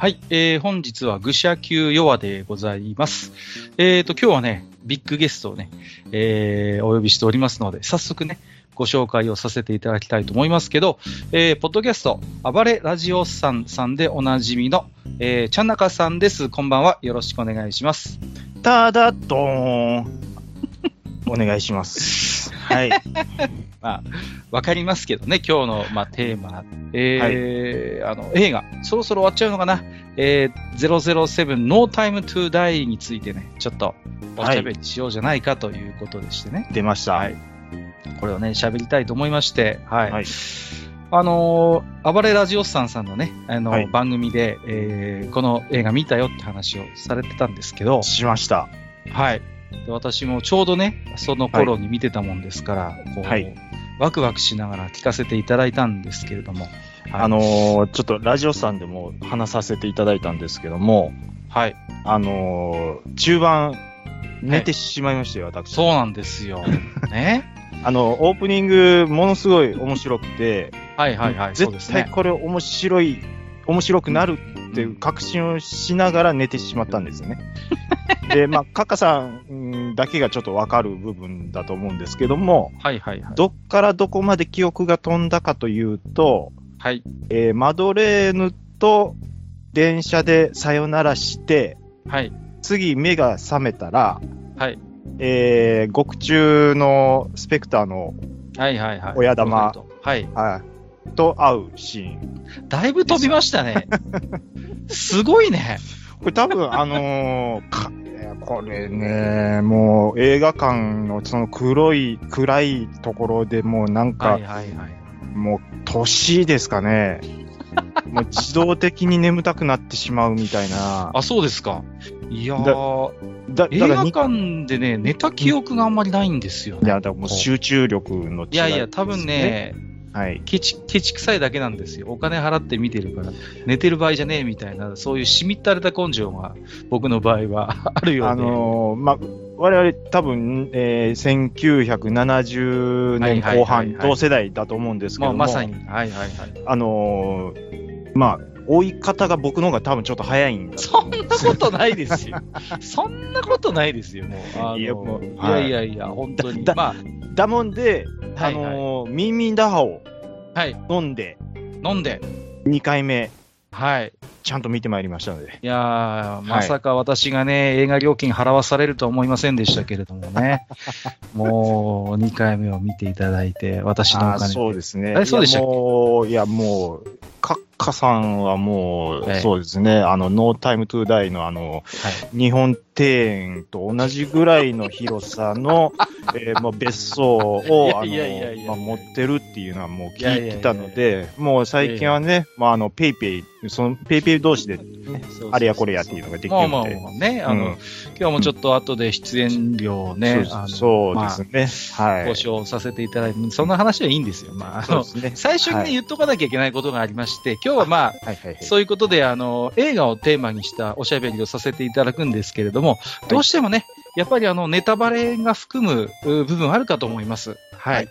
はい、えー、本日は愚者級弱でございます。えーと、今日はね、ビッグゲストをね、えー、お呼びしておりますので、早速ね、ご紹介をさせていただきたいと思いますけど、えー、ポッドキャスト、暴れラジオさんさんでおなじみの、えー、ちゃんなかさんです。こんばんは。よろしくお願いします。ただどーん。お願いします。はい。まあ、わかりますけどね、今日の、まあ、テーマ。えーあの、映画、そろそろ終わっちゃうのかな？えー、007 No Time to Die についてね、ちょっとおしゃべりしようじゃないかということでしてね。出ました。はいこれをね、喋りたいと思いまして、はい。はいあのー暴れラジオスさんさんのね、あの、はい番組で、えーこの映画見たよって話をされてたんですけど、しました。はい。で私もちょうどね、その頃に見てたもんですから、こう、はいワクワクしながら聞かせていただいたんですけれども、はいあのーちょっとラジオさんでも話させていただいたんですけども、はい。あのー中盤、寝てしまいましたよ、私。そうなんですよ。ね。あの、オープニング、ものすごい面白くて、はいはいはい。絶対これ面白い、面白くなるっていう確信をしながら寝てしまったんですよね。で、まあ、カッカさんうんだけがちょっとわかる部分だと思うんですけども、はいはいはい。どっからどこまで記憶が飛んだかというと、はい。えーマドレーヌと電車でさよならして、はい。次目が覚めたら、はい。えー、獄中のスペクターの、はいはいはい。親玉はい。はい、と会うシーン。だいぶ飛びましたね。すごいね。これ多分、あのーこれね、もう映画館のその黒い、暗いところでもうなんか、はいはいはい。もう年ですかね。もう自動的に眠たくなってしまうみたいな。あ、そうですか。いやだ映画館でね、寝た記憶があんまりないんですよね。いや、だからもう集中力の違い、いやいや、多分。ね、はい。ケチ、ケチ臭いだけなんですよ。お金払って見てるから、寝てる場合じゃねえみたいな、そういうしみったれた根性が、僕の場合は あるようで。あのーまあ、我々多分、えー、1970年後はいはいはい半はい同世代だと思うんですけまあ、ども、まさに。はいはいはい。あのーまあ、追い方が僕の方が多分ちょっと早いんだとそんなことないですよ。そんなことないですよ、もう。いやもういやはいいやいや、本当に。だまだもんで、はいあのーミンミンダハをあ、はい、飲んで、飲んで、2回目、はい。ちゃんと見てまいりましたので。いやー、まさか私がね、映画料金払わされるとは思いませんでしたけれどもね。もう、2回目を見ていただいて、私のお金で。そうですね。えそうでしたいやもう、カッカさんはもう、ええそうですね、あの、 No Time To Die のあの、はい日本庭園と同じぐらいの広さの、えーもう別荘を、あの、まあ持ってるっていうのはもう聞いてたので、もう最近はね、まああの、ペイペイ、その、ペイペイ同士で、あれやこれやっていうのができるまあまあので。まあね、あの、うん今日もちょっと後で出演料をね、そうあのそうですね。はい。交渉させていただいて、そんな話はいいんですよ。まあ、あの、ね。最初にね、はい言っとかなきゃいけないことがありまして、今日はまあ、はいはいはい。そういうことで、あの、映画をテーマにしたおしゃべりをさせていただくんですけれども、どうしてもね、やっぱりあの、ネタバレが含むう部分あるかと思います。はい。はい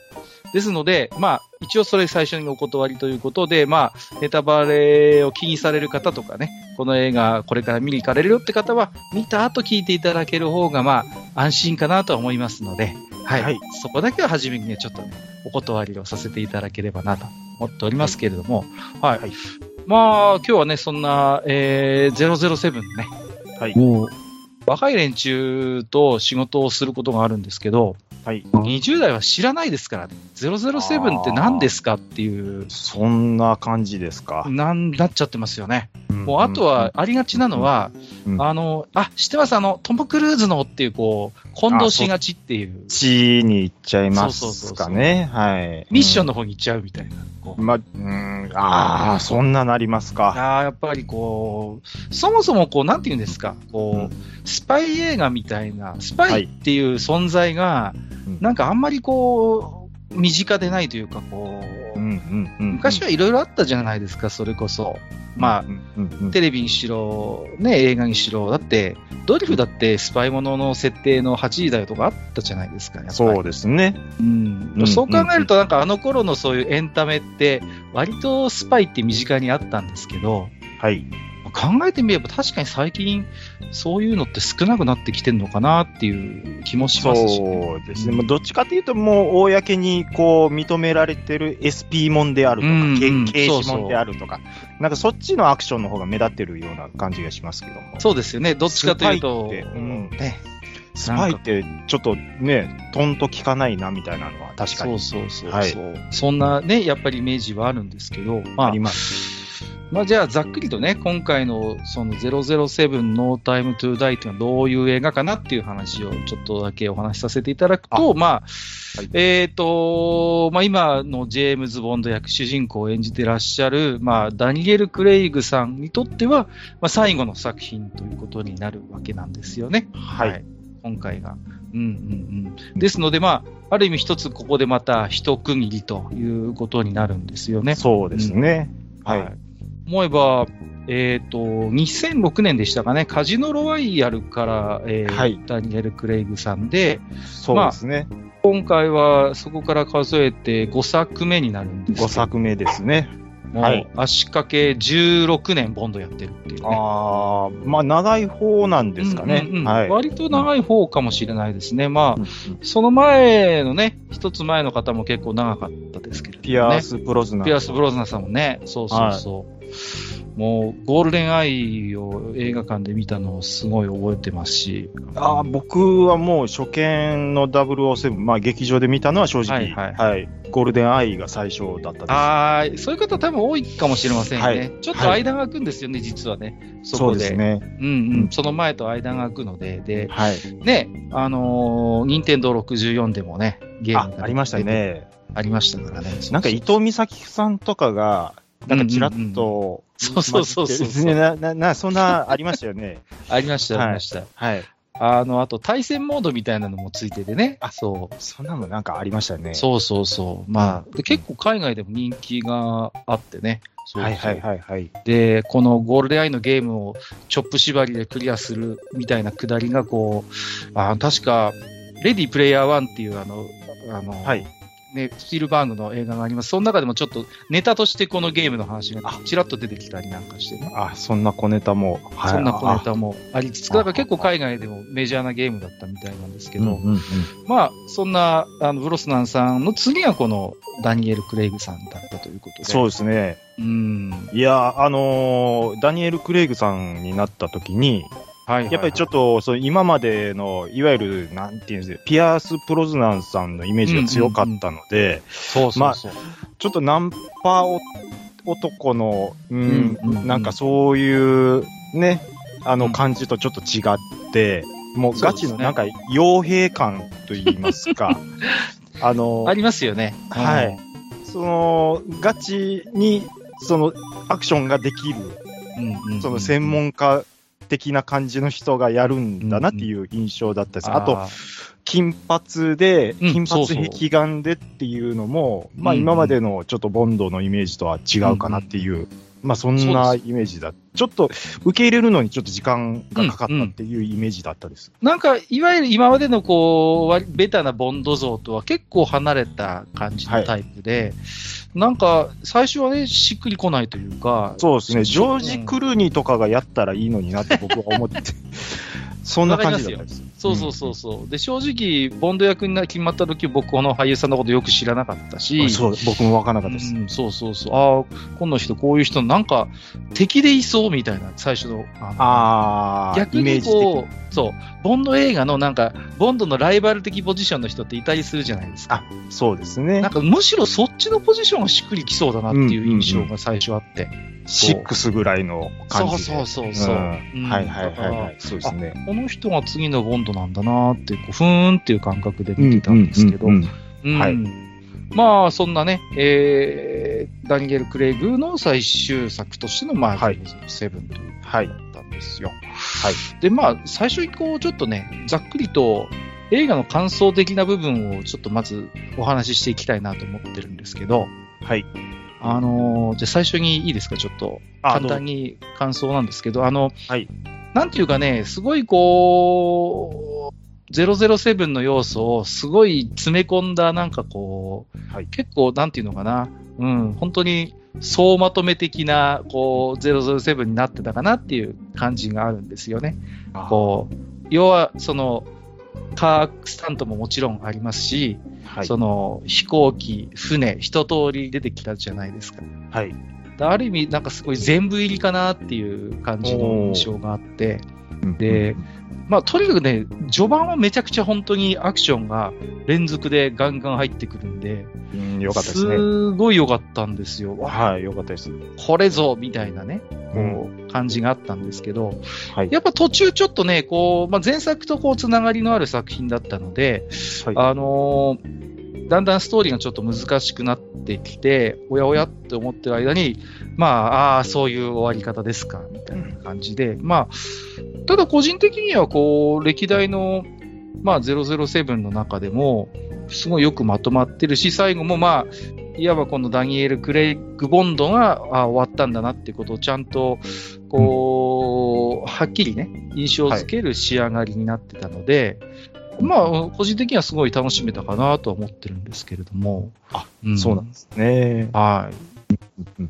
ですので、まあ、一応それ最初にお断りということで、まあ、ネタバレを気にされる方とかね、この映画これから見に行かれるよって方は、見た後聞いていただける方が、まあ、安心かなとは思いますので、はい。はいそこだけは初めにね、ちょっとね、お断りをさせていただければなと思っておりますけれども、はい。はいまあ、今日はね、そんな、えー、007ね、はい。もう、若い連中と仕事をすることがあるんですけど、はい。20代は知らないですから、007って何ですかっていう、そんな感じですか。なんなっちゃってますよね。もう、あとは、ありがちなのは、うんあの、あ、知ってます？あの、トム・クルーズのっていう、こう、混同しがちっていう、地に行っちゃいますかね。はい。ミッションの、の方に行っちゃうみたいな。ま、うん、ああ、そんななりますか。あーやっぱりこう、そもそもこう、なんて言うんですか、こう、うん。スパイ映画みたいな、スパイっていう存在が、うん。なんかあんまりこう、身近でないというか、こう。昔はいろいろあったじゃないですか、それこそ。まあ、うんうんうんテレビにしろ、ね、映画にしろ、だって、ドリフだってスパイものの設定の8時だよとかあったじゃないですか、そうですね。うんうんそう考えると、なんかあの頃のそういうエンタメって、割とスパイって身近にあったんですけど、はい。考えてみれば確かに最近そういうのって少なくなってきてるのかなっていう気もしますし、そうですね。まあどっちかというと、もう、公にこう、認められてる SP もんであるとか、うんうんけ刑そうそう。事もんであるとか、なんかそっちのアクションの方が目立ってるような感じがしますけども。そうですよね。どっちかというと、スパイってうん。ね、スパイって、ちょっとね、トンと効かないな、みたいなのは確かに。そうそうそうそう、はい。そんなね、やっぱりイメージはあるんですけど、まあ。あり、ます。まあ、じゃあざっくりとね、今回のその007 No Time to Die っていうのはどういう映画かなっていう話をちょっとだけお話しさせていただくと、まあ、はいえっ、と、まあ今のジェームズ・ボンド役主人公を演じてらっしゃる、まあダニエル・クレイグさんにとっては、まあ最後の作品ということになるわけなんですよね。はい。今回が。うんうんうん。ですので、まあ、ある意味一つここでまた一区切りということになるんですよね。そうですね。はい。はい。思えば、えっ、と、2006年でしたかね、カジノロワイヤルから、えーはいダニエル・クレイグさんで、そうですね。今回はそこから数えて5作目になるんですけど5作目ですね。もうはい足掛け16年ボンドやってるっていうね。ああ、まあ長い方なんですかね。うんうんうんはい。割と長い方かもしれないですね。まあ、うんその前のね、一つ前の方も結構長かったですけれども、ね。ピアース・ブロズナー。ピアス・ブロズナーさんもね、そうそうそう。もう、ゴールデンアイを映画館で見たのをすごい覚えてますし。ああ、僕はもう初見の007、まあ劇場で見たのは正直、ははいい、ゴールデンアイが最初だったです。ああ、そういう方多分多いかもしれませんね。はいちょっと間が空くんですよね、実はね。そこで。ですね。うんうん。その前と間が空くので、で、はい。ね、あのー、任天堂64でもね、ゲームが、あありました。ね。ありましたからね。なんか伊藤美咲さんとかが、なんかちらっと、そうそうそうそうな、な、な、そんな、ありましたよね。ありました、はいありました。はい。あの、あと対戦モードみたいなのもついててね。あそう。そんなのなんかありましたよね。そうそうそう。まあ、で結構海外でも人気があってね。そうそうはいはいはいはい。で、このゴールデンアイのゲームをチョップ縛りでクリアするみたいなくだりがこう、あ確か、レディープレイヤー1っていうあの、あの、はい。ね、スピルバーグの映画があります。その中でもちょっとネタとしてこのゲームの話がちらっと出てきたりなんかしてね。あ、そんな小ネタも。はいそんな小ネタもありつつ、あだから結構海外でもメジャーなゲームだったみたいなんですけど、けうんうんうんまあ、そんな、あの、ブロスナンさんの次はこのダニエル・クレイグさんだったということで。そうですね。う。ん。いや、あのーダニエル・クレイグさんになった時に、はいやっぱりちょっと、そう今までの、いわゆる、なんていうんですか、ピアース・プロズナンさんのイメージが強かったので、そうそうそう。ちょっとナンパお男の、うん、うんうんうんなんかそういう、ね、あのうん感じとちょっと違って、もうガチのなんか傭兵感と言いますか、あの、ありますよね。はい。その、ガチに、その、アクションができる、うん。うんうんその専門家的な感じの人がやるんだなっていう印象だったです。あと、ー金髪で、うん金髪壁眼でっていうのも、まあうんうん。今までのちょっとボンドのイメージとは違うかなっていう、まあそんなでイメージだ。ちょっと受け入れるのにちょっと時間がかかったっていうイメージだったです。なんか、いわゆる今までのこう、割ベタなボンド像とは結構離れた感じのタイプで、なんか、最初はね、しっくりこないというか、そうですね。ジョージ・うんクルーニーとかがやったらいいのになって僕は思って、そんな感じだったです。そうそうそうそう。で、正直、ボンド役にな決まった時、僕、この俳優さんのことよく知らなかったし、そう、僕もわからなかったです。うん、そうそうそう。ああ、この人、こういう人、なんか、敵でいそうみたいな、最初の。あのあー、逆にこう、そう、ボンド映画のなんか、ボンドのライバル的ポジションの人っていたりするじゃないですか。そうですねなん。かむしろそっちのポジションがしっくりきそうだなっていう印象が最初あって。シックスぐらいの感じで。そうそうそうそううんうんはいはいはいはい。そうですね。この人が次のボンドなんだなって、こうふーんっていう感覚で見てたんですけど。まあ、そんなね、えー、ダニエル・クレイグの最終作としての、まあ、はいセブンというはいだったんですよ。はい。で、まあ、最初にこう、ちょっとね、ざっくりと映画の感想的な部分をちょっとまずお話ししていきたいなと思ってるんですけど、はい。あのーじゃあ最初にいいですか、ちょっと。あ簡単に感想なんですけど、あの、はいなんていうかね、すごいこう、007の要素をすごい詰め込んだ、なんかこう、はい結構、なんていうのかな、うん、本当に総まとめ的な、こう、007になってたかなっていう感じがあるんですよね。こう、要は、その、カースタントももちろんありますし、はい。その飛行機、船、一通り出てきたじゃないですか。はい。ある意味、なんかすごい全部入りかなっていう感じの印象があって、で、まあ、とにかくね、序盤はめちゃくちゃ本当にアクションが連続でガンガン入ってくるんで、うん、よかったですね。すごい良かったんですよ。わはい、よかったです。これぞみたいなね、うんこう、感じがあったんですけど、はい。やっぱ途中ちょっとね、こう、まあ、前作とこう、つながりのある作品だったので、はいあのーだんだんストーリーがちょっと難しくなってきて、おやおやって思ってる間に、まあ、ああ、そういう終わり方ですか、みたいな感じで、まあ、ただ個人的には、こう、歴代の、まあ、007の中でも、すごいよくまとまってるし、最後もまあ、いわばこのダニエル・クレイグ・ボンドがあ終わったんだなってことをちゃんと、こう、はっきりね、印象づける仕上がりになってたので、まあ、個人的にはすごい楽しめたかなとは思ってるんですけれども。あ、んそうなんですね。はい。うんい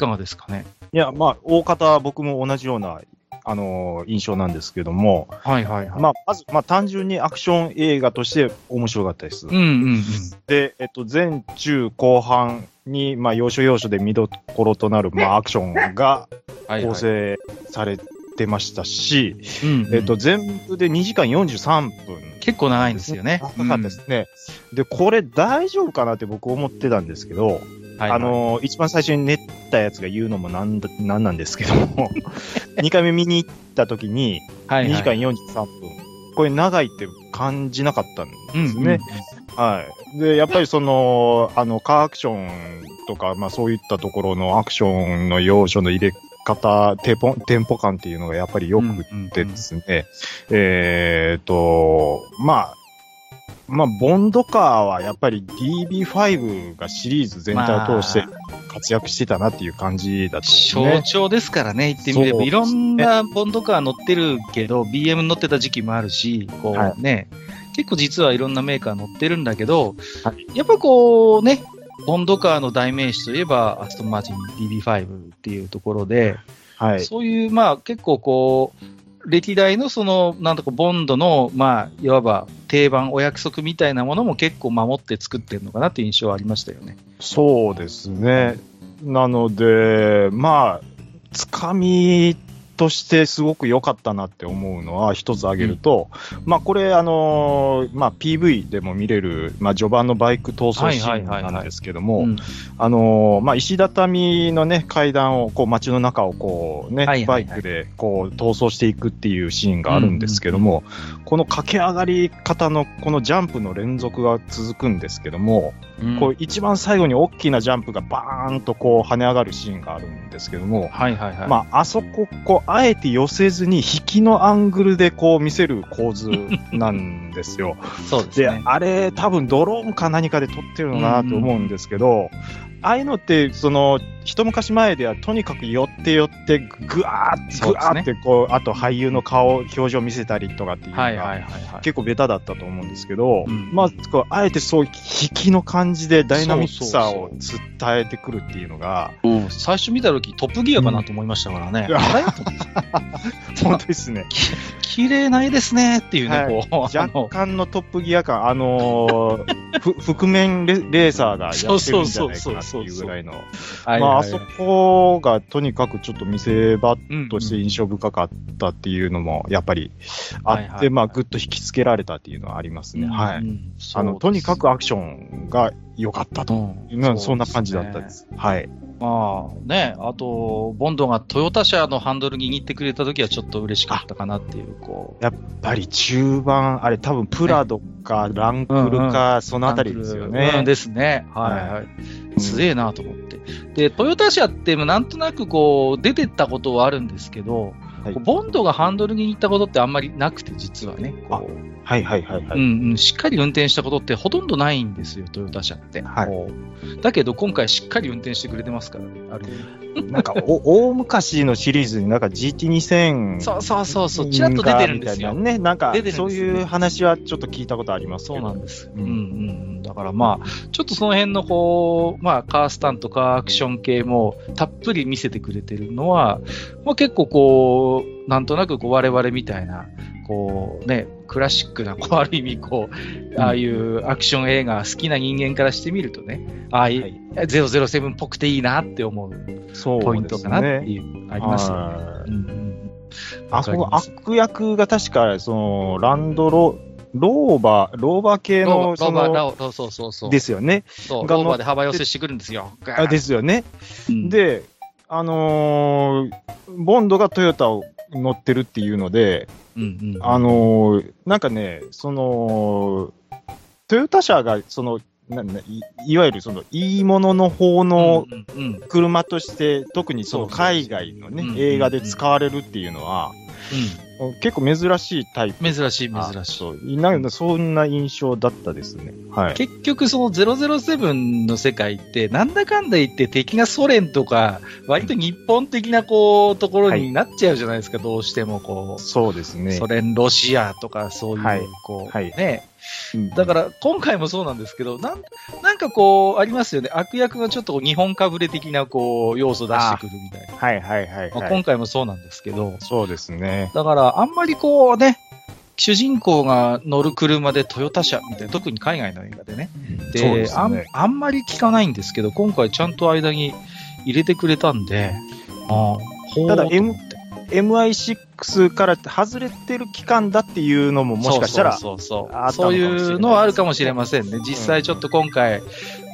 かがですかね？いや、まあ、大方僕も同じような、あのー印象なんですけども、はいはいはい。まあ、まず、まあ、単純にアクション映画として面白かったです。うんうんうん。で、えっと、前中後半に、まあ、要所要所で見どころとなる、まあ、アクションが。構成されてましたし、うんうんえっと、全部で2時間43分。結構長いんですよね。長かったですね。で、これ大丈夫かなって僕思ってたんですけど、うん。はいはいあ、のー一番最初に練ったやつが言うのもなんだ、なんなんですけども、2回目見に行った時に、はいはい、2時間43分。これ長いって感じなかったんですね。はい。で、やっぱりその、あの、カーアクションとか、まあそういったところのアクションの要所の入れ方、テンポ、テンポ感っていうのがやっぱりよくってですね、えーと、まあ、まあ、ボンドカーはやっぱり DB5 がシリーズ全体を通して活躍してたなっていう感じだったんです象ね。徴ですからね、言ってみれば。そういろんなボンドカー乗ってるけど、BM 乗ってた時期もあるし、こうはね、結構実はいろんなメーカー乗ってるんだけど、はやっぱこうね、ボンドカーの代名詞といえば、アストンマーチン DB5 っていうところで、はい。そういう、まあ結構こう、歴代のその、なんとかボンドの、まあ、いわば定番、お約束みたいなものも結構守って作ってるのかなっていう印象はありましたよね。そうですね。なので、まあ、つかみとしてすごく良かったなって思うのは一つ挙げると、まあこれあのーまあ PV でも見れる、まあ序盤のバイク逃走シーンなんですけども、うんあのーまあ石畳のね階段をこう街の中をこうね、はいはいはい。バイクでこう逃走していくっていうシーンがあるんですけども、この駆け上がり方のこのジャンプの連続が続くんですけども、うんこう一番最後に大きなジャンプがバーンとこう跳ね上がるシーンがあるんですけども、はいはいはい。まあ、あそこ、こう、あえて寄せずに、引きのアングルでこう見せる構図なんですよ。で、そうですね。あれ、多分ドローンか何かで撮ってるのかなと思うんですけど、ああいうのって、その、一昔前ではとにかく寄って寄って、ぐわーって、ぐわーって、こう、あと俳優の顔、表情見せたりとかっていうのが。結構ベタだったと思うんですけど、うんまあ、こうあえてそういう引きの感じでダイナミックさを伝えてくるっていうのが、うん最初見たときトップギアかなと思いましたからね。本当ですね。綺麗ないですねっていうね、はいこう。あ 若の干のトップギア感、あの覆面レレーサーがやってるんじゃないかなっていうぐらいの。まあ、あそこがとにかくちょっと見せ場として印象深かったっていうのも、やっぱりあって、まあ、ぐっと引きつけられたっていうのはありますね。はい。い。あの、とにかくアクションが良かったと。うんうんそんな感じだったで。す。はい。まあね、あと、ボンドがトヨタ車のハンドル握ってくれたときはちょっと嬉しかったかなっていう、こう。やっぱり中盤、あれ多分プラドかランクルか、そのあたりですようんね。ですね。はいはい。すげえなと思って。で、トヨタ車ってなんとなくこう、出てったことはあるんですけど、はいボンドがハンドルに行ったことってあんまりなくて、実はね。こうはいはいはいはい。うんうん、しっかり運転したことってほとんどないんですよ、トヨタ車って。はいだけど今回しっかり運転してくれてますからね、あるなんか、お 大昔のシリーズになんか GT2000 そうそうそうそう、ちらっと出てるんですよ。ね、なんかそういう話はちょっと聞いたことあります。そうなんです。ううんんうんうん。だからまあ、ちょっとその辺のこう、まあ、カースタント、カーアクション系もたっぷり見せてくれてるのは、まあ結構こう、なんとなくこう我々みたいな、こうね、クラシックな、こう ある意味こう、ああいうアクション映画好きな人間からしてみるとね、ああいう、はい007っぽくていいなって思うそうポイントかなってね。いう、ありますよね。はいうんうんあそこ悪役が確か、その、ランドロ、ローバー、ローバー系の、ローバー、ロそーバー、そうそうそう。ですよね。そう、がローバーで幅寄せしてくるんですよ。あですよね。うん、で、あのーボンドがトヨタを乗ってるっていうので、うんうん、あのーなんかね、その、トヨタ車が、その、いいわゆるその、いいものの方のうんうんうん車として、特にその海外のねうん、映画で使われるっていうのは、結構珍しいタイプ。うん、珍しい、珍しい。そう。なんかそんな印象だったですね。はい。結局、その007の世界って、なんだかんだ言って敵がソ連とか、割と日本的なこう、ところになっちゃうじゃないですか、どうしてもこう。そうですね。ソ連、ロシアとか、そういう、はいこう、はいね。うんだから、今回もそうなんですけど、なん、なんかこう、ありますよね。悪役がちょっと日本かぶれ的な、こう、要素出してくるみたいな。はいはいはいまあ、はい。今回もそうなんですけど、そうですね。だから、あんまりこうね、主人公が乗る車でトヨタ車みたいな、特に海外の映画でね。でそうですあんね。あんまり聞かないんですけど、今回ちゃんと間に入れてくれたんで、ああ、ただと思って MI6 から外れてる期間だっていうのももしかしたら、そうそうそういいうのはあるかもしれませんね。実際ちょっと今回、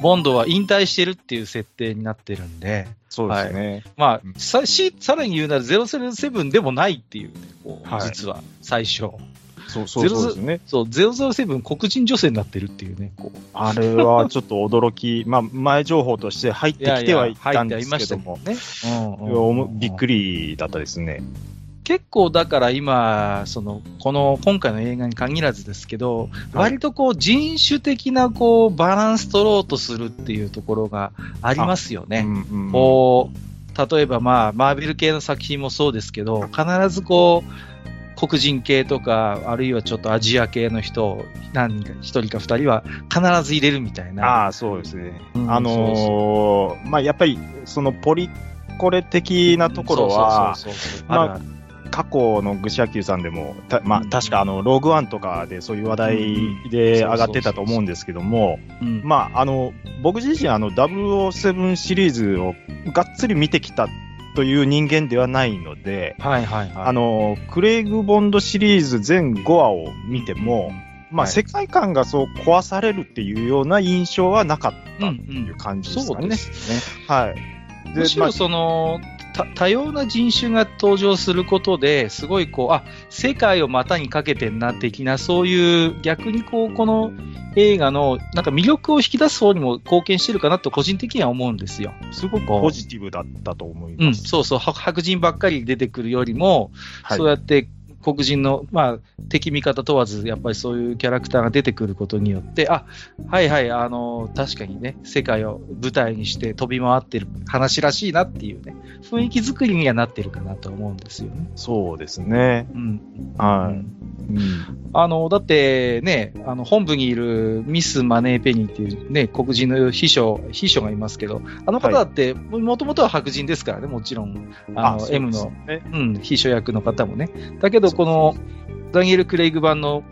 ボンドは引退してるっていう設定になってるんで、そうですね。まあうん、さしさらに言うなら007でもないっていうね、こうはい実は最初。そうそうそうね。そう、007黒人女性になってるっていうね、こう。あれはちょっと驚き、まあ、前情報として入ってきてはいたんですけども、ね。うんいやおもびっくり。りだったですね。結構だから今、その、この、今回の映画に限らずですけど、割とこう人種的なこうバランス取ろうとするっていうところがありますよね。うんうんこう、例えばまあ、マーベル系の作品もそうですけど、必ずこう、黒人系とか、あるいはちょっとアジア系の人を何人か、一人か二人は必ず入れるみたいな。ああ、そうですね。うんあのーまあ、やっぱり、そのポリコレ的なところは、まあ過去のグシャキューさんでも、たまあ、うん。確かあの、ローグワンとかでそういう話題で上がってたと思うんですけども、うん。まあ、あの、僕自身あの、007シリーズをがっつり見てきたという人間ではないので、はいはいはい。あの、クレイグ・ボンドシリーズ全5話を見ても、まあ、はい世界観がそう壊されるっていうような印象はなかったうんっていう感じですかね。そうですね。はい。まあむしろその、た多様な人種が登場することで、すごいこう、あ、世界を股にかけてんな、的な、そういう、逆にこう、この映画の、なんか魅力を引き出す方にも貢献してるかなと、個人的には思うんですよ。すごくポジティブだったと思いうん、ます。そうそう、は白人ばっかり出てくるよりも、はいそうやって黒人の、まあ、敵味方問わず、やっぱりそういうキャラクターが出てくることによって、あ、はいはい、あの、確かにね、世界を舞台にして飛び回ってる話らしいなっていうね、雰囲気作りにはなってるかなと思うんですよね。そうですね。うん。はい。うんうんあの、だってね、あの、本部にいるミス・マネー・ペニーっていうね、黒人の秘書、秘書がいますけど、あの方だって、もともとは白人ですからね、もちろん。あの、そうです M の、ねうん、秘書役の方もね。だけど、この、ダニエル・クレイグ版の、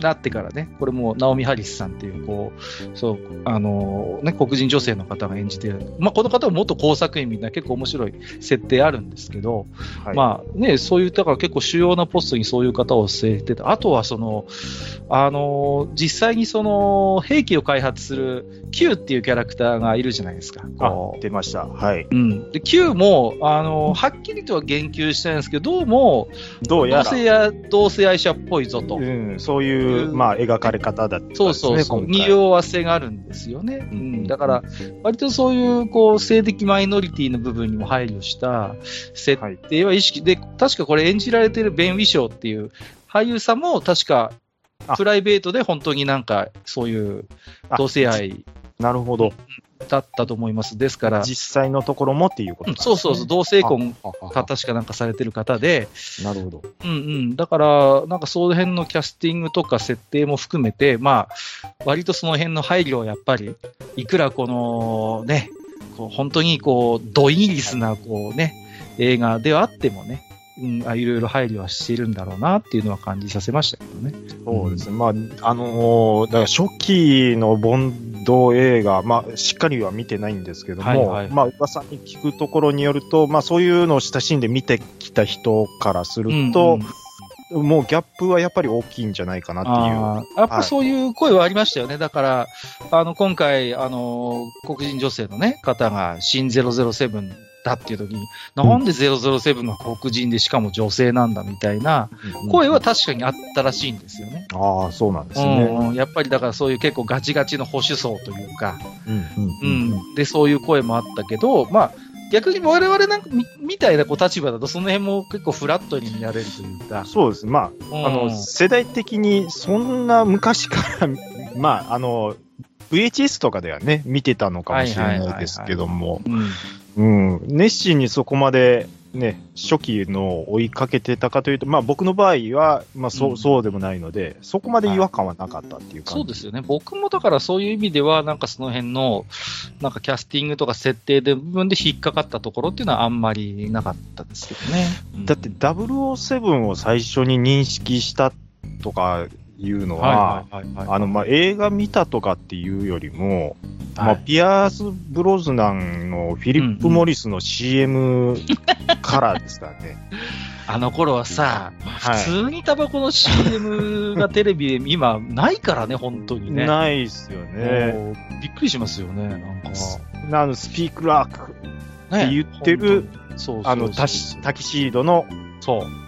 なってからね、これもナオミ・ハリスさんっていう、こう、そう、あの、ね、黒人女性の方が演じてる。まあ、この方も元工作員みんな結構面白い設定あるんですけど、はいまあね、そういう、だから結構主要なポストにそういう方を据えてた。あとはその、あの、実際にその、兵器を開発する Q っていうキャラクターがいるじゃないですか。あ出ました。はい。うん。で、Q も、あの、はっきりとは言及してないんですけど、どうも、同どうやら、性や、同性愛者っぽいぞと。うん、そういう、まあ、描かれ方だったんですね。そうそうそう。匂わせがあるんですよね。うん。だから、割とそういう、こう、性的マイノリティの部分にも配慮した設定は意識で、確かこれ演じられてるベン・ウィショーっていう俳優さんも確かプライベートで本当になんか、そういう同性愛なるほど。だったと思います。ですから、実際のところもっていうことうんそうそうそう、同性婚あああかなんかされてる方で、なるほど。うんうん。だから、なんかその辺のキャスティングとか設定も含めて、まあ、割とその辺の配慮をやっぱり、いくらこのね、こう本当にこう、ドイギリスなこうね、映画ではあってもね、うん、あいろいろ配慮はしているんだろうなっていうのは感じさせましたけどね。そうですね。まあ、あのーだから初期のボンド映画、まあ、しっかりは見てないんですけども、はいはいまあ、噂に聞くところによると、まあ、そういうのを親しんで見てきた人からすると、うんうんもうギャップはやっぱり大きいんじゃないかなっていう。やっぱそういう声はありましたよね。だから、あの、今回、あの、黒人女性のね、方が、新007だっていう時に、なんで007が黒人でしかも女性なんだみたいなうん。声は確かにあったらしいんですよね。ああ、そうなんですね。うん、やっぱりだからそういう結構ガチガチの保守層というか、うんううん。ん、で、そういう声もあったけど、まあ、逆に我々なんかみみたいなこう立場だと、その辺も結構フラットに見られるというか、そうです。まあ、うん。あの、世代的にそんな昔から、まあ、あの、VHS とかではね、見てたのかもしれないですけども、うん、うん、熱心にそこまでね、初期のを追いかけてたかというと、まあ僕の場合は、まあそう、うんそうでもないので、そこまで違和感はなかったっていう感じ。そうですよね。僕もだからそういう意味では、なんかその辺の、なんかキャスティングとか設定で部分で引っかかったところっていうのはあんまりなかったですけどね。だって007を最初に認識したとかいうのは、あの、まあ映画見たとかっていうよりも、まあはいピアース・ブロズナンのフィリップ・モリスの CM からですからね。あの頃はさ、はい普通にタバコの CM がテレビで今ないからね、本当にね。ないっすよね。びっくりしますよね、なんか。あの、スピークラーク、ねって言ってる、本当にそうそうそうあの、タキシードのそう。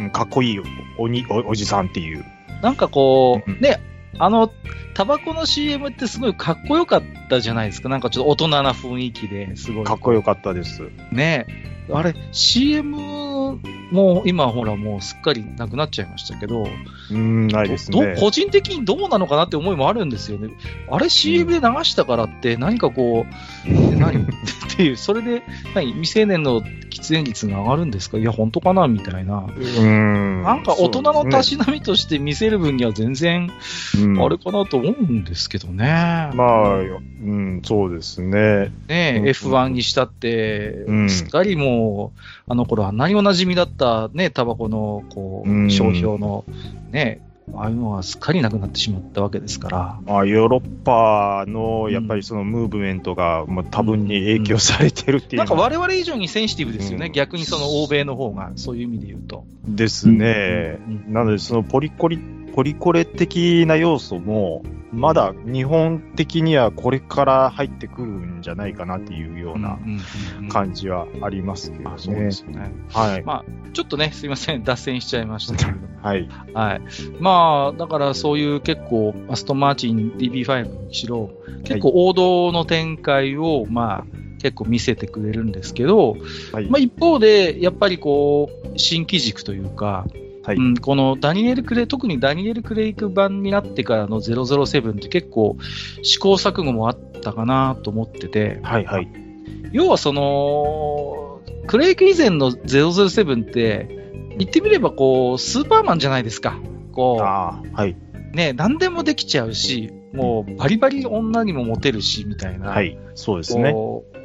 うんかっこいいおにおおじさんっていう。なんかこう、うんね、あの、タバコの CM ってすごいかっこよかったじゃないですか。なんかちょっと大人な雰囲気ですごい。かっこよかったです。ねあれ、CM も今ほらもうすっかりなくなっちゃいましたけど、うん、ないですね。個人的にどうなのかなって思いもあるんですよね。あれ CM で流したからって何かこう、え 何？っていう、それで何？未成年の喫煙率が上がるんですか？いや、本当かな？みたいな。うん。なんか大人のたしなみとして見せる分には全然あれかなと思うんですけどね。まあ、うん、そうですね。ねうん F1 にしたって、うんすっかりもう、あの頃あんなにお馴染みだったね、タバコの、こう、うん商標の、ね、ああいうのがすっかりなくなってしまったわけですから。まあ、ヨーロッパの、やっぱりそのムーブメントが、まあ、多分に影響されてるっていうのはなんか我々以上にセンシティブですよね。うん逆にその欧米の方が、そういう意味で言うと。ですね。うんうんなので、そのポリコリ、ポリコレ的な要素も、まだ日本的にはこれから入ってくるんじゃないかなっていうような感じはありますけどね。あそうですよね。はい。まあ、ちょっとね、すいません、脱線しちゃいましたけれども。はい。はい。まあ、だからそういう結構、アストンマーチン DB5 にしろ、結構王道の展開を、まあ、結構見せてくれるんですけど、はい。まあ一方で、やっぱりこう、新機軸というか、はいうん、このダニエル・クレイ、特にダニエル・クレイク版になってからの007って結構試行錯誤もあったかなと思ってて、はい。はい。要はその、クレイク以前の007って、言ってみればこう、スーパーマンじゃないですか。こう、ああ、はい。ね、何でもできちゃうし、もうバリバリ女にもモテるし、みたいな。はい。そうですね。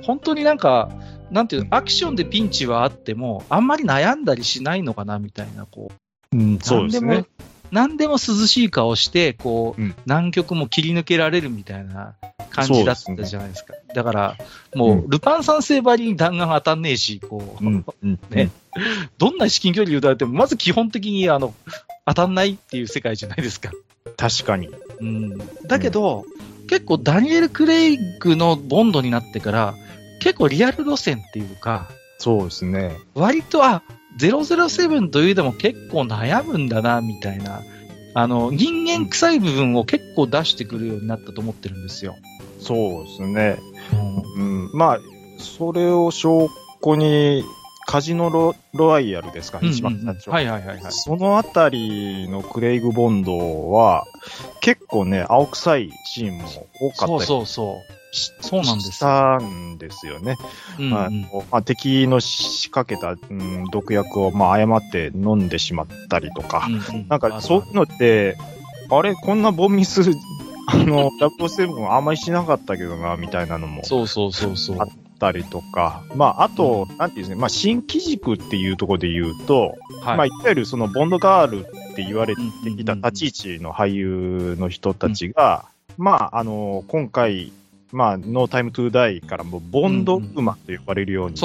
本当になんか、なんていうの、アクションでピンチはあっても、あんまり悩んだりしないのかな、みたいな、こう。うん、そうですね。何でも涼しい顔して、こう、うん南極も切り抜けられるみたいな感じだったじゃないですか。だから、もう、うんルパン三世ばりに弾丸当たんねえし、こう。ねどんな至近距離撃たれても、まず基本的に、あの、当たんないっていう世界じゃないですか。確かに。うん。だけど、結構ダニエル・クレイグのボンドになってから、結構リアル路線っていうか、そうですね。割と、あ、007というでも結構悩むんだな、みたいな。あの、人間臭い部分を結構出してくるようになったと思ってるんですよ。そうですね。うん。まあ、それを証拠にカジノロロワイヤルですか、一番うんうんうん最初。はいはいはいはい。そのあたりのクレイグ・ボンドは、結構ね、青臭いシーンも多かそうったりそうそしそうなんです。したんですよね。う。うんうん。あのまあ、敵の仕掛けた、うん、毒薬を、まあ、誤って飲んでしまったりとか、うんうん。なんかそういうのって、あれ、こんなボンミス、あの、007あんまりしなかったけどな、みたいなのもそうそうそうそう。あったりとか、まあ、あと、なんていうんですね、まあ、新機軸っていうところで言うと、はい。まあ、いわゆるそのボンドガールって言われてうんうんうんきた立ち位置の俳優の人たちが、まあ、あの、今回、まあ、ノータイムトゥーダイからもボンドウーマンと呼ばれるように。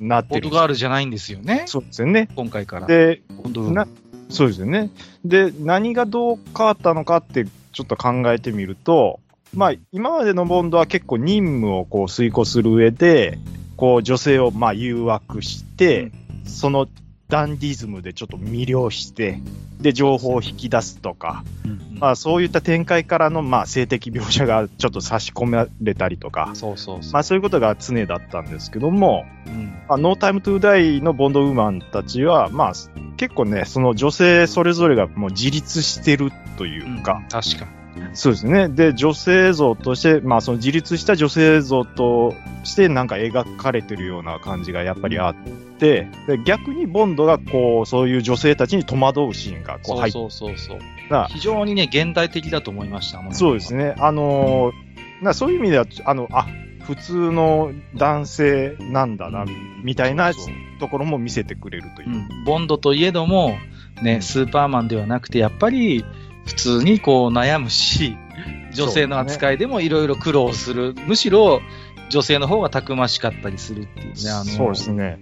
なってる。ボードガールじゃないんですよね。そうですよね。今回から。で、ボンドウーマンな、そうですよね。で、何がどう変わったのかってちょっと考えてみると、まあ、今までのボンドは結構任務をこう遂行する上で、こう女性をまあ誘惑して、そのダンディズムでちょっと魅了して、で、情報を引き出すとか、うんうんまあそういった展開からのまあ性的描写がちょっと差し込まれたりとか、そうそうそう。まあそういうことが常だったんですけども、うんまあ、ノータイムトゥーダイのボンドウーマンたちは、まあ、結構ね、その女性それぞれがもう自立してるというか、確か。そうですね。で、女性像として、まあ、その自立した女性像としてなんか描かれてるような感じがやっぱりあって、で逆にボンドがこう、そういう女性たちに戸惑うシーンがこう入っそうそうそう。た。非常にね、現代的だと思いました。そうですね。あのーなそういう意味では、あの、あ、普通の男性なんだな、みたいなところも見せてくれるというう。ん、ボンドといえども、ね、スーパーマンではなくて、やっぱり普通にこう悩むし、女性の扱いでもいろいろ苦労する。むしろ女性の方がたくましかったりするっていうね。あのそうですね。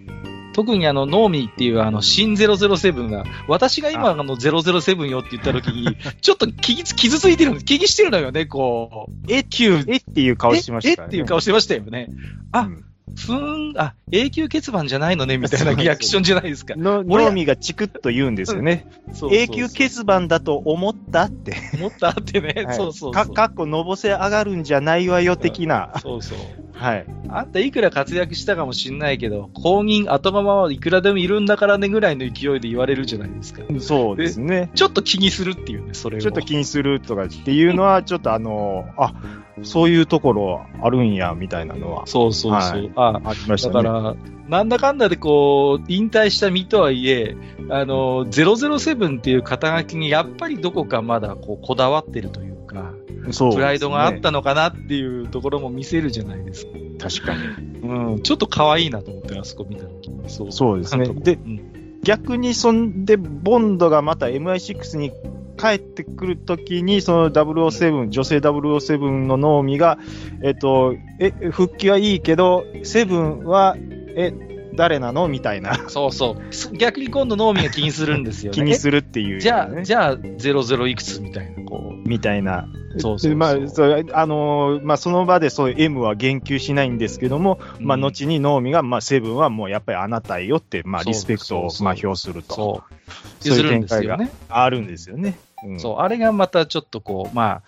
特にあの、ノーミーっていうあの、新007が、私が今あの007よって言った時に、ちょっと傷つ傷ついてる。気にしてるのよね、こう。え、旧えっていう顔してましたね。えっていう顔してましたよね。あうんふーん、あ、永久欠番じゃないのね、みたいなリアクションじゃないですか。の、俺ノーミがチクッと言うんですよね。永久欠番だと思ったって。思ったってね、はいそうそうそう。か、かっこのぼせ上がるんじゃないわよ、的な。そうそう。はい。あんたいくら活躍したかもしんないけど、公認後釜はいくらでもいるんだからねぐらいの勢いで言われるじゃないですか。そうですね。ちょっと気にするっていうね、それを。ちょっと気にするとかっていうのは、ちょっとあの、あ、そういうところあるんや、みたいなのはそうそうそう。はいあありましたね。だから、なんだかんだでこう、引退した身とはいえ、あの、007っていう肩書きにやっぱりどこかまだこう、こだわってるというプライドがあったのかなっていうところも見せるじゃないですか。確かに。うん、ちょっと可愛いなと思って、あそこ見た時に。そうそうですねでうん逆にそんで、ボンドがまた MI6 に帰ってくるときに、その007、女性007のノーミが、えっと、え、復帰はいいけど、セブンは、え、誰なの？みたいな、そうそう。逆に今度、ノーミーが気にするんですよね。気にするっていう、えじゃあ、ねじゃあ、00いくつみたいな、こみたいな。そうそうまあ、そうあのーまあ、その場でそういう M は言及しないんですけども、う。まあ、うん後にノーミが、まあ、セブンはもうやっぱりあなたよって、まあ、リスペクトを、まあ、表すると。そう。そういう展ね。あるんですよね。うんそう。あれがまたちょっとこう、まあ、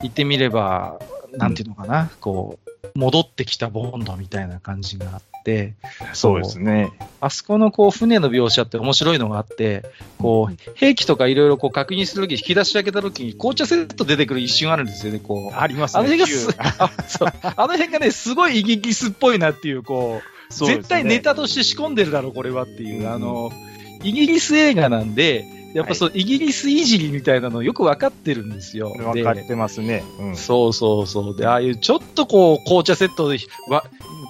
言ってみれば、なんていうのかな、こう、戻ってきたボンドみたいな感じがあって、そうですね。あそこのこう船の描写って面白いのがあって、こう兵器とかいろいろこう確認するとき、引き出し開けたときに紅茶セット出てくる一瞬あるんですよね、こう。ありますね。あの辺があの辺がね、すごいイギリスっぽいなっていう、こう、ね絶対ネタとして仕込んでるだろ、これはっていう、うんあの、イギリス映画なんで、やっぱそう、イギリスいじりみたいなのよくわかってるんですよ。で分かってますね。うんそうそうそう。で、ああいうちょっとこう、紅茶セットで、わ、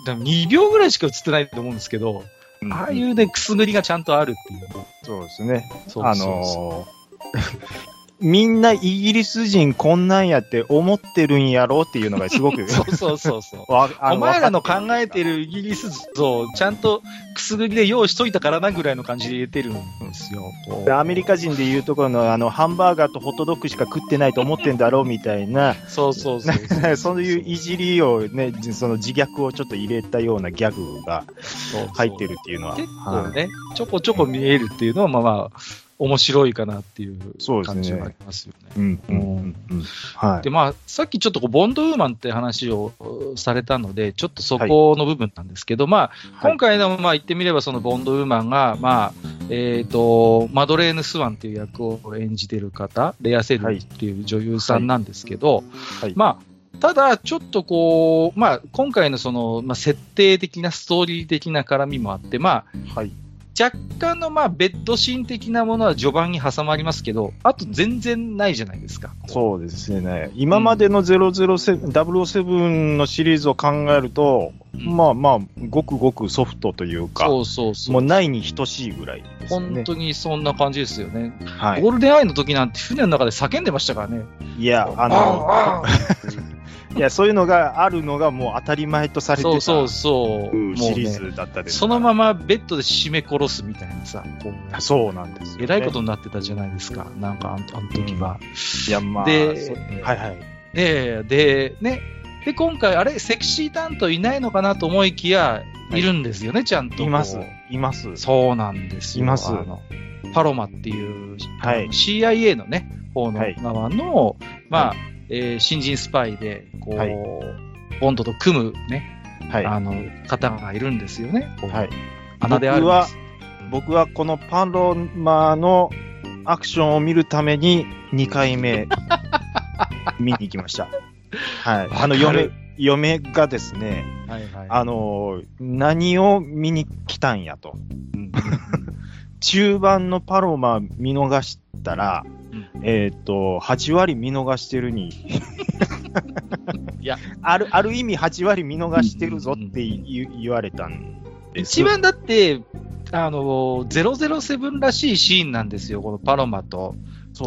でも2秒ぐらいしか映ってないと思うんですけど、うんああいうね、くすぐりがちゃんとあるっていう。そうですね。そうあそうそのーみんなイギリス人こんなんやって思ってるんやろっていうのがすごくう。そうそうそうそう。お前らの考えてるイギリス像をちゃんとくすぐりで用意しといたからなぐらいの感じで入れてるんですよ。アメリカ人でいうところのあのハンバーガーとホットドッグしか食ってないと思ってんだろうみたいな、そうそうそうそう。いういじりをね、その自虐をちょっと入れたようなギャグが入ってるっていうのは。結構ね、ちょこちょこ見えるっていうのは、まあまあ、面白いかなっていう感じがありますよね。で、。まあ、さっきちょっとこうボンドウーマンって話をされたので、ちょっとそこの部分なんですけど、まあ、今回の、まあ、言ってみれば、そのボンドウーマンが、まあ、えっ、と、マドレーヌ・スワンっていう役を演じてる方、レア・セルリっていう女優さんなんですけど、はいまあ、ただ、ちょっとこう、まあ、今回のその、まあ、設定的な、ストーリー的な絡みもあって、まあ、はい。若干の、まあ、ベッドシーン的なものは序盤に挟まりますけど、あと全然ないじゃないですか。そうですね。今までの007、007のシリーズを考えると、うんまあまあ、ごくごくソフトというか、そうそうそう。もうないに等しいぐらいですよね。本当にそんな感じですよね。はい。ゴールデンアイの時なんて船の中で叫んでましたからね。いや、あの、いや、そういうのがあるのがもう当たり前とされてたそうそうそう。シリーね、ズだったですそのまま。まベッドで締め殺すみたいなさ、こうそうなんですよね、えらいことになってたじゃないですか。なんかあの時は。いや、まあ、ではいはい。で、で、ね。で、今回、あれ、セクシー担当いないのかなと思いきや、はいいるんですよね、ちゃんと。います、います。そうなんですよ。いますパロマっていう、はい CIA のね、方のはい側の、まあ、はえー新人スパイで、こう、はいボンドと組むね、はい。あの、方がいるんですよね。はい。穴であるん僕はです。僕はこのパロマのアクションを見るために2回目 見に行きました。はい。あの、嫁、嫁がですね、はいはい。あの、何を見に来たんやと。うん 中盤のパロマ見逃したら、うんえっ、と、8割見逃してるに。いや、ある、ある意味8割見逃してるぞって言,、言われたんです一番だって、あの、007らしいシーンなんですよ、このパロマと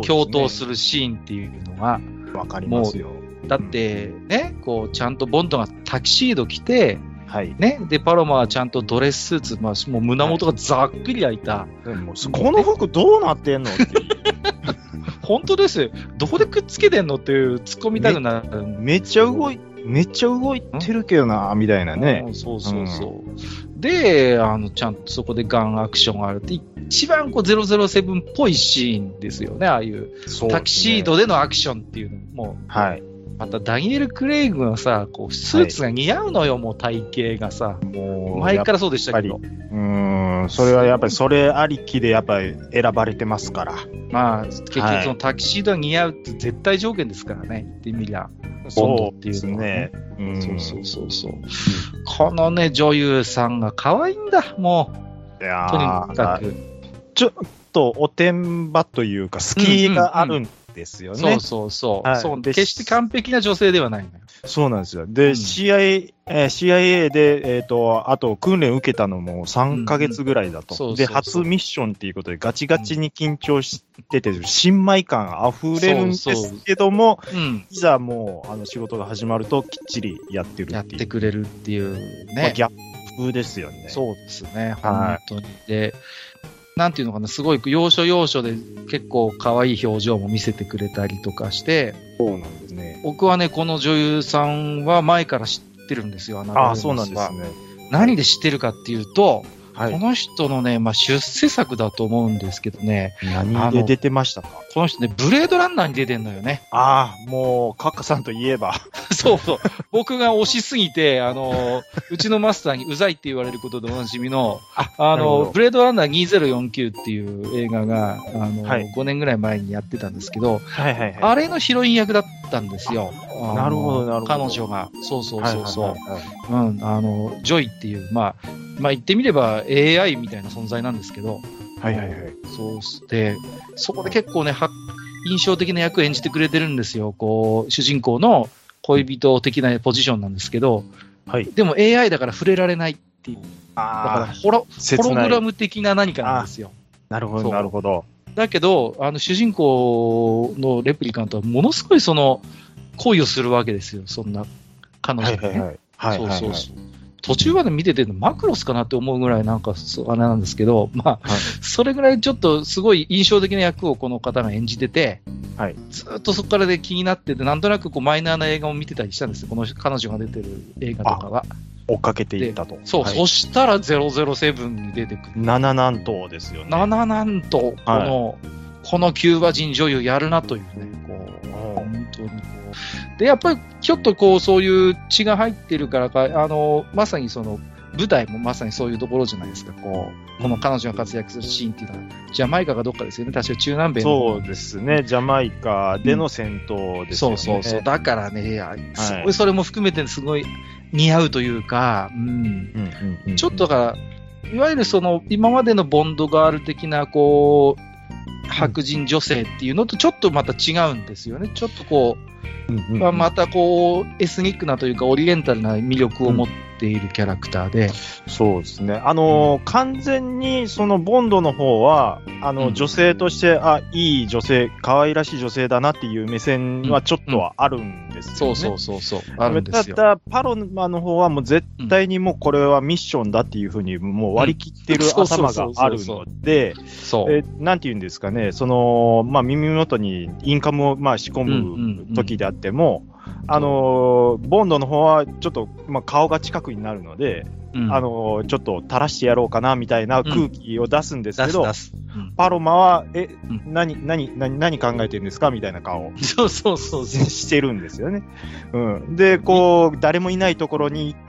共闘する。るシーンっていうのは。わかりますよ。だって、ね、こう、ちゃんとボンドがタキシード着て、はい。ね、で、パロマはちゃんとドレススーツ、まあ、もう胸元がざっくり開いた。でもこの服どうなってんのって。本当ですよ。どこでくっつけてんのっていう突っ込みたくなる。めっちゃ動い、めっちゃ動いてるけどな、みたいなねう。んそうそうそう。で、あの、ちゃんとそこでガンアクションがあるって、一番こう007っぽいシーンですよね、ああいう。そうタキシードでのアクションっていうのも、はい。またダニエル・クレイグのさ、こう、スーツが似合うのよ、もう体型がさ。もう、前からそうでしたけど。うーん、それはやっぱり、それありきでやっぱり選ばれてますから。まあ、結局はいそのタキシードが似合うって絶対条件ですからね、言ってみりゃ。そうでっていうのはすね。うんそうそうそうそう。このね、女優さんが可愛いんだ、もいやう。とにーかく。ちょっとおてんばというか、隙があるんですよね。そうそうそう。はいそうで決して完璧な女性ではないのよ。そうなんですよ。で、うん CIA、えー CIA で、えっ、と、あと訓練受けたのも3ヶ月ぐらいだと。で、初ミッションっていうことでガチガチに緊張してて、新米感溢れるんですけども、うん。いざもう、あの、仕事が始まるときっちりやってるやっっていう。てくれるっていうね。まあギャップですよね。そうですね、は本当に。で、なんていうのかな、すごい要所要所で結構可愛い表情も見せてくれたりとかして、そうなんですね。僕はね、この女優さんは前から知ってるんですよ、ああ、そうなんですね。何で知ってるかっていうと、はい。この人のね、まあ、出世作だと思うんですけどね、何で出てましたか？この人ね、ブレードランナーに出てんのよね。ああ、もう、カッカさんといえば。そうそう。僕が推しすぎて、あの、うちのマスターにうざいって言われることでおなじみの、あの、なるほどブレードランナー2049っていう映画が、あの、はい5年ぐらい前にやってたんですけど、はいはいはい。あれのヒロイン役だったんですよ。あのなるほどなるほど彼女が。そうそうそうそう。はいはいはいはいうん、あの、ジョイっていう、まあ、まあ言ってみれば AI みたいな存在なんですけど、はいはいはい。そうで、そこで結構ね、は印象的な役を演じてくれてるんですよ。こう、主人公の恋人的なポジションなんですけど、はい。でも AI だから触れられないっていう。だからあホロ、ホログラム的な何かなんですよ。あ、なるほど、なるほど。だけど、あの、主人公のレプリカントはものすごいその、恋をするわけですよ。そんな、彼女にね。はいはいはい。はいはいはい。そうそうそう。途中まで見ててマクロスかなって思うぐらいなんかそうあれなんですけど、まあ、はいそれぐらいちょっとすごい印象的な役をこの方が演じてて、はいずっとそこからで気になってて、なんとなくこうマイナーな映画を見てたりしたんですよ、この彼女が出てる映画とかは。追っかけていったと。そう、はいそしたら007に出てくる。7難島ですよね。7なんと、この、このキューバ人女優やるなというね、こう、うん本当に。で、やっぱりちょっとこう、そういう血が入ってるからか、あの、まさにその、舞台もまさにそういうところじゃないですか。こう、この彼女が活躍するシーンっていうのは、ジャマイカかどっかですよね。確か中南米そうですね。ジャマイカでの戦闘ですよね。そうそうそう。だからね、すはいごいそれも含めてすごい似合うというか、うん。うんうんうんうんちょっとだから、いわゆるその、今までのボンドガール的な、こう、白人女性っていうのとちょっとまた違うんですよね。ちょっとこうんうんう、ん。またこう、エスニックなというか、オリエンタルな魅力を持ってているキャラクターで、そうですね。あのー完全にそのボンドの方は、あの、うん女性として、あ、いい女性、可愛らしい女性だなっていう目線はちょっとはあるんですよね。そうそうそうそう、あるんですよ。ただ、パロマの方はもう絶対にもうこれはミッションだっていうふうにもう割り切ってるうん頭があるので、そう。えなんて言うんですかね、その、まあ耳元にインカムをまあ仕込うんうんうんむ時であっても、あのーボンドの方はちょっと、まあ、顔が近くになるので、うんあのーちょっと垂らしてやろうかなみたいな空気を出すんですけど。うんパロマは、え、うん何、何、何、何考えてるんですか？みたいな顔を そうそうそう。してるんですよね。うん。で、こう、誰もいないところに行って、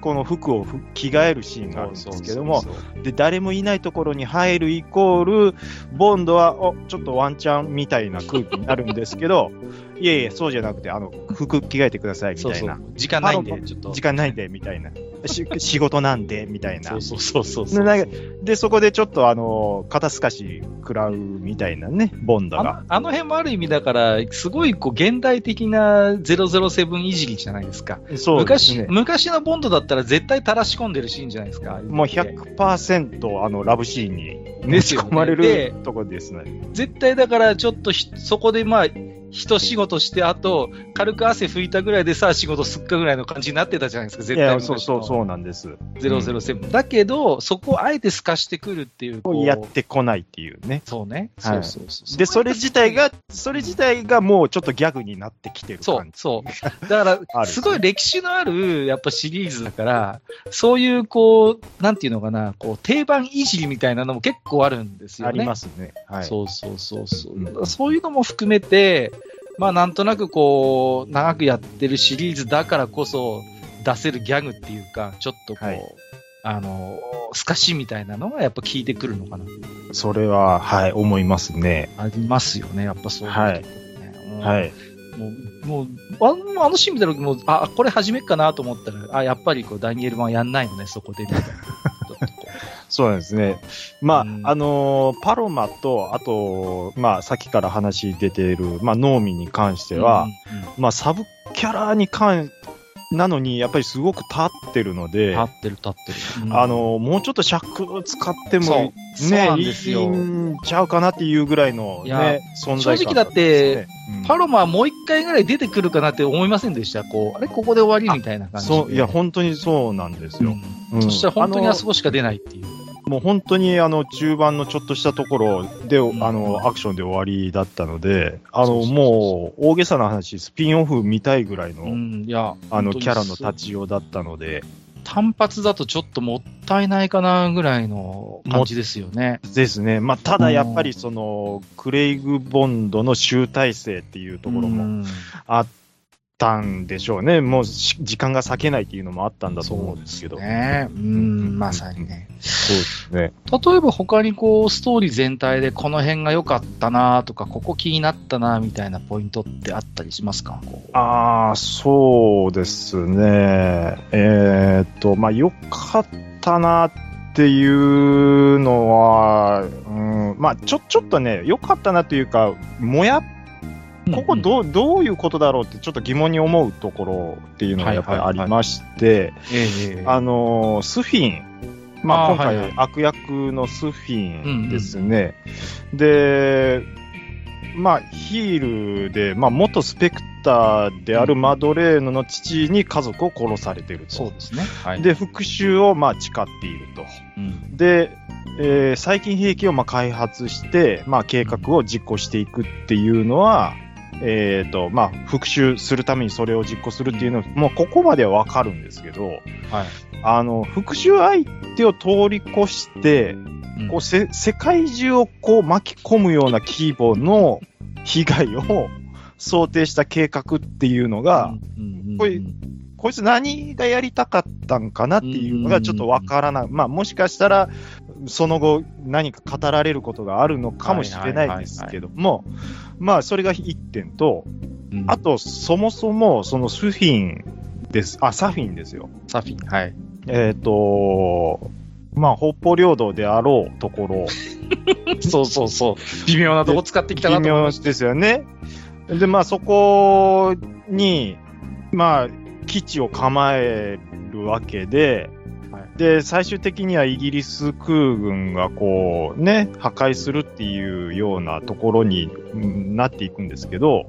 この服をふ着替えるシーンがあるんですけども、で、誰もいないところに入るイコール、ボンドは、お、ちょっとワンチャンみたいな空気になるんですけど、いやいや、そうじゃなくて、あの、服着替えてください、みたいな。時間ないんでちょっと。時間ないんで、みたいな。し仕事なんで、みたいな。そうそうそうそうで、そこでちょっと、あの、肩透かし食らうみたいなね、ボンドあが。のあの辺もある意味だから、すごいこう現代的な007いじりじゃないですか。そうです昔ね。昔のボンドだったら絶対垂らし込んでるシーンじゃないですか。もう100%、あの、ラブシーンに持ちですよね込まれでるとこですね。絶対だからちょっとひそこでまあ、一仕事して、あと、軽く汗拭いたぐらいでさあ仕事すっかぐらいの感じになってたじゃないですか、い絶対や、そうそう、そうなんです。007。だけど、そこをあえて透かしてくるっていう。こうやってこないっていうね。そうね。はいそうそうそう。で、それ自体が、それ自体がもうちょっとギャグになってきてるそう感、じ。そう。だから、すごい歴史のある、やっぱシリーズだから、そういう、こう、なんていうのかな、こう、定番いじりみたいなのも結構あるんですよね。ありますね。はい。そうそうそうそう、うんそういうのも含めて、まあなんとなくこう、長くやってるシリーズだからこそ出せるギャグっていうか、ちょっとこう、はいあの、透かしみたいなのがやっぱ効いてくるのかな。それは、はい、思いますね。ありますよね、やっぱそういうね。うんはい。もう、もう、あのあのシーン見た時もう、あ、これ始めっかなと思ったら、あ、やっぱりこう、ダニエルマンやんないのね、そこで、みたいな。そうなんですね。まあ、うんあのーパロマと、あと、まあ、さっきから話出ている、まあ、ノーミに関してうは、うんうんまあ、サブキャラに関、なのに、やっぱりすごく立ってるので、立ってる立ってる。うんあのーもうちょっと尺使っても、ねな、んですよいいんちゃうかなっていうぐらいのね、存在感、正直だってね、うんパロマはもう一回ぐらい出てくるかなって思いませんでした？こう、あれここで終わりみたいな感じで。そう、いや、本当にそうなんですよ。うんうんそしたら本当にあのそこしか出ないっていう。もう本当にあの中盤のちょっとしたところで、ん。あのアクションで終わりだったので、あのもう大げさな話、スピンオフ見たいぐらいの、うん、いや、あのキャラの立ちようだったので、単発だとちょっともったいないかなぐらいの感じですよね。ですね、まあ、ただやっぱりそのクレイグ・ボンドの集大成っていうところもうん。あったんでしょうね、もうし時間が割けないっていうのもあったんだと思うんですけど、ね。うん、まさにね。そうですね。例えば他にこう、ストーリー全体でこの辺が良かったなとか、ここ気になったなみたいなポイントってあったりしますか？ああ、そうですね。えーっと、まあ、よかったなっていうのは、うん、まあ、ちょ、ちょっとね、よかったなというか、もや、ここどう、どういうことだろうってちょっと疑問に思うところっていうのがやっぱりありまして、ええあのー、スフィン。まあ、今回、悪役のスフィンですね。で、まあ、ヒールで、まあ、元スペクターであるマドレーヌの父に家族を殺されてると。そうですね。はい。で、復讐を、まあ、誓っていると。うん、で、えー最近兵器をまあ開発して、まあ、計画を実行していくっていうのは、えっ、と、まあ、復讐するためにそれを実行するっていうのも、うここまではわかるんですけど、はい。あの、復讐相手を通り越して、うんこうせ、世界中をこう巻き込むような規模の被害を 想定した計画っていうのが、うん、これこいつ何がやりたかったんかなっていうのがちょっとわからない。まあもしかしたら、その後何か語られることがあるのかもしれないですけども、まあそれが一点と、うんあとそもそもそのスフィンです。あ、サフィンですよ。サフィン。はい。えっ、と、まあ北方領土であろうところ、そうそうそう。微妙なとこ使ってきたな微と思いまし妙ですよね。で、まあそこに、まあ基地を構えるわけで、はいで、最終的にはイギリス空軍がこうね、破壊するっていうようなところにうんなっていくんですけど、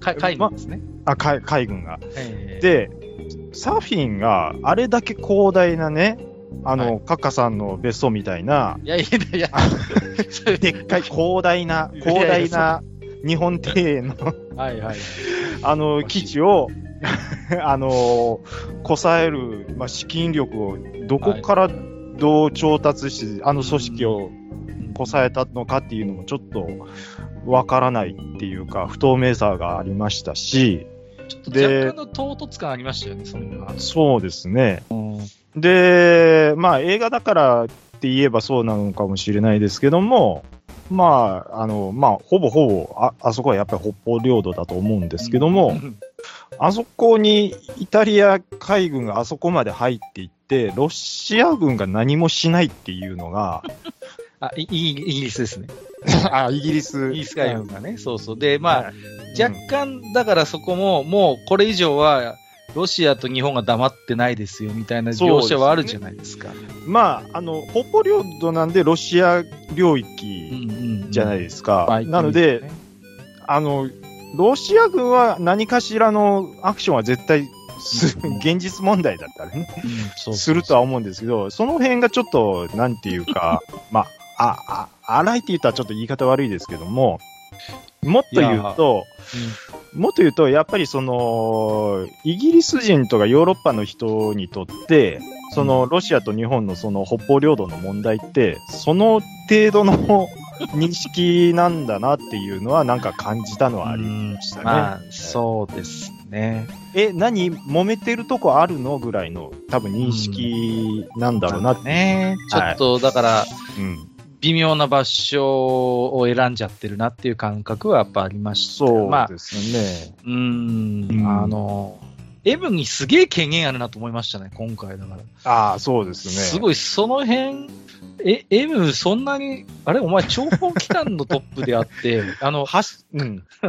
た。はい。か海軍ですね。あ、海海軍が。えー、で、サーフィンがあれだけ広大なね、あの、はカッカさんの別荘みたいな、いやいやいや、でっかい広大な、広大な日本庭園のはいはい。あの、基地を、あの、こさえる、まあ、資金力をどこからどう調達して、あの組織をこさえたのかっていうのもちょっとわからないっていうか、不透明さがありましたし、ちょっとで若干の唐突感ありましたよね、それは。そうですね。うんで、まあ映画だからって言えばそうなのかもしれないですけども、まあ、あの、まあ、ほぼほぼ、あ、あそこはやっぱり北方領土だと思うんですけども、あそこにイタリア海軍があそこまで入っていって、ロシア軍が何もしないっていうのが、あ、イイイギリスですね。あ、イギリス。イギリス海軍がね。そうそう。で、まあ、はい、若干、だからそこも、もうこれ以上は、ロシアと日本が黙ってないですよ、みたいな描写はあるじゃないですか。うんまあ、あの、北方領土なんでロシア領域じゃないですか。まあなので、、あの、ロシア軍は何かしらのアクションは絶対す、うん現実問題だったらね、するとは思うんですけど、その辺がちょっと、なんていうか、まあ、あ、あ、荒いって言ったらちょっと言い方悪いですけども、もっと言うと、もっと言うと、やっぱりその、イギリス人とかヨーロッパの人にとって、そのロシアと日本のその北方領土の問題って、その程度の 認識なんだなっていうのはなんか感じたのはありましたね。まあ、そうですね。え、何？揉めてるとこあるのぐらいの多分認識なんだろうなって。ね。ちょっと、だから、うん。微妙な場所を選んじゃってるなっていう感覚はやっぱありました。そうまあ、ですね。うーん、うんあの、M にすげえ権限あるなと思いましたね、今回だから。ああ、そうですね。すごい、その辺、え、M そんなに、あれお前諜報機関のトップであって、あの、はし、うん。お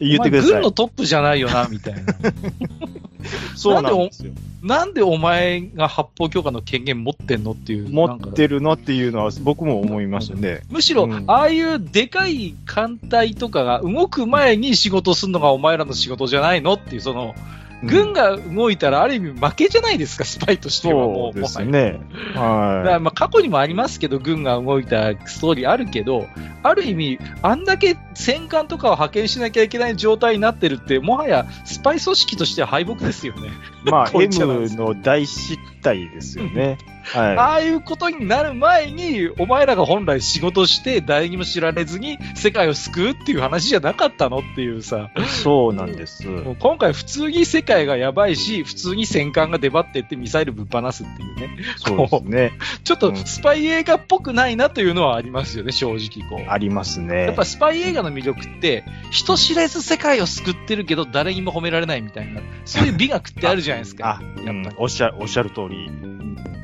言ってください前軍の。トップじゃないよな、みたいな。そうなんですよ。なんでお前が発砲許可の権限持ってんのっていう。持ってるのっていうのは僕も思いましたね。むしろ、うんああいうでかい艦隊とかが動く前に仕事するのがお前らの仕事じゃないのっていう、その、軍が動いたらある意味負けじゃないですか、スパイとしてはも。そううですもはやね。だまあ過去にもありますけど、軍が動いたストーリーあるけど、ある意味、あんだけ戦艦とかを派遣しなきゃいけない状態になってるって、もはやスパイ組織としては敗北ですよね。い。まあ、M すの大失態ですよね。はああいうことになる前に、お前らが本来仕事して誰にも知られずに世界を救うっていう話じゃなかったのっていうさ、い。そうなんです。もう今回普通に世界がやばいし、普通に戦艦が出張ってってミサイルぶっ放すっていうね。そうですね。ちょっとスパイ映画っぽくないなというのはありますよね、正直こう。ありますね。やっぱスパイ映画の魅力って、人知れず世界を救ってるけど誰にも褒められないみたいな、そういう美学ってあるじゃないですか。あ、やっぱりうんおっしゃる、おっしゃる通り。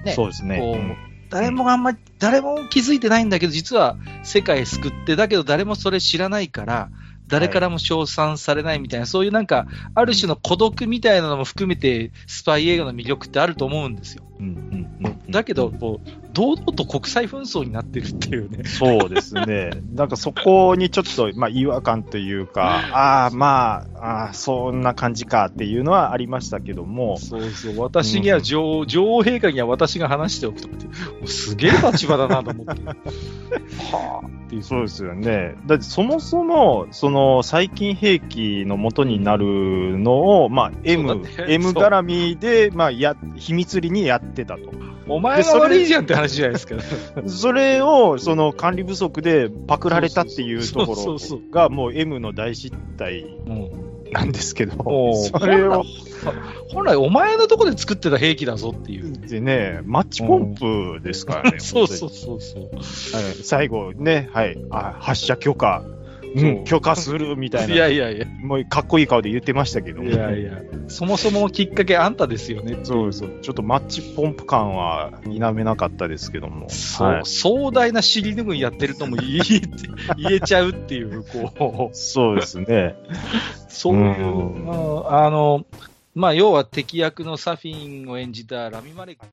ねそうですね。こううん誰もあんまり、誰も気づいてないんだけど、実は世界救って、だけど誰もそれ知らないから、誰からも称賛されないみたいな、そういうなんか、ある種の孤独みたいなのも含めて、スパイ映画の魅力ってあると思うんですよ。うんうんうんだけど、こう、堂々と国際紛争になってるっていうね。そうですね。なんかそこにちょっと、まあ、違和感というか、ああ、まあ、ああ、そんな感じかっていうのはありましたけども。そうそう。私には女王、女王陛下には私が話しておくとかって、すげえ立場だなと思って。はあ、っていう。そうですよね。だってそもそも、その、最近兵器の元になるのを、まあ、M、M 絡みで、まあ、や、秘密裏にやってたと。お前が悪いじゃんって話じゃないですか。それを、その管理不足でパクられたっていうところが、もう M の大失態なんですけど、それを。本来お前のとこで作ってた兵器だぞっていう。でね、マッチポンプですからね。そうそうそうそう。最後ね、はい、あ発射許可うん、許可するみたいな。いやいやいや。もうかっこいい顔で言ってましたけど。いやいや。そもそもきっかけあんたですよね。そうそう。ちょっとマッチポンプ感は否めなかったですけども。そう、はい、壮大な尻拭いやってるとも言え言えちゃうっていう、こう。そうですね。そういう、うん、あの、まあ、要は敵役のサフィンを演じたラミマレック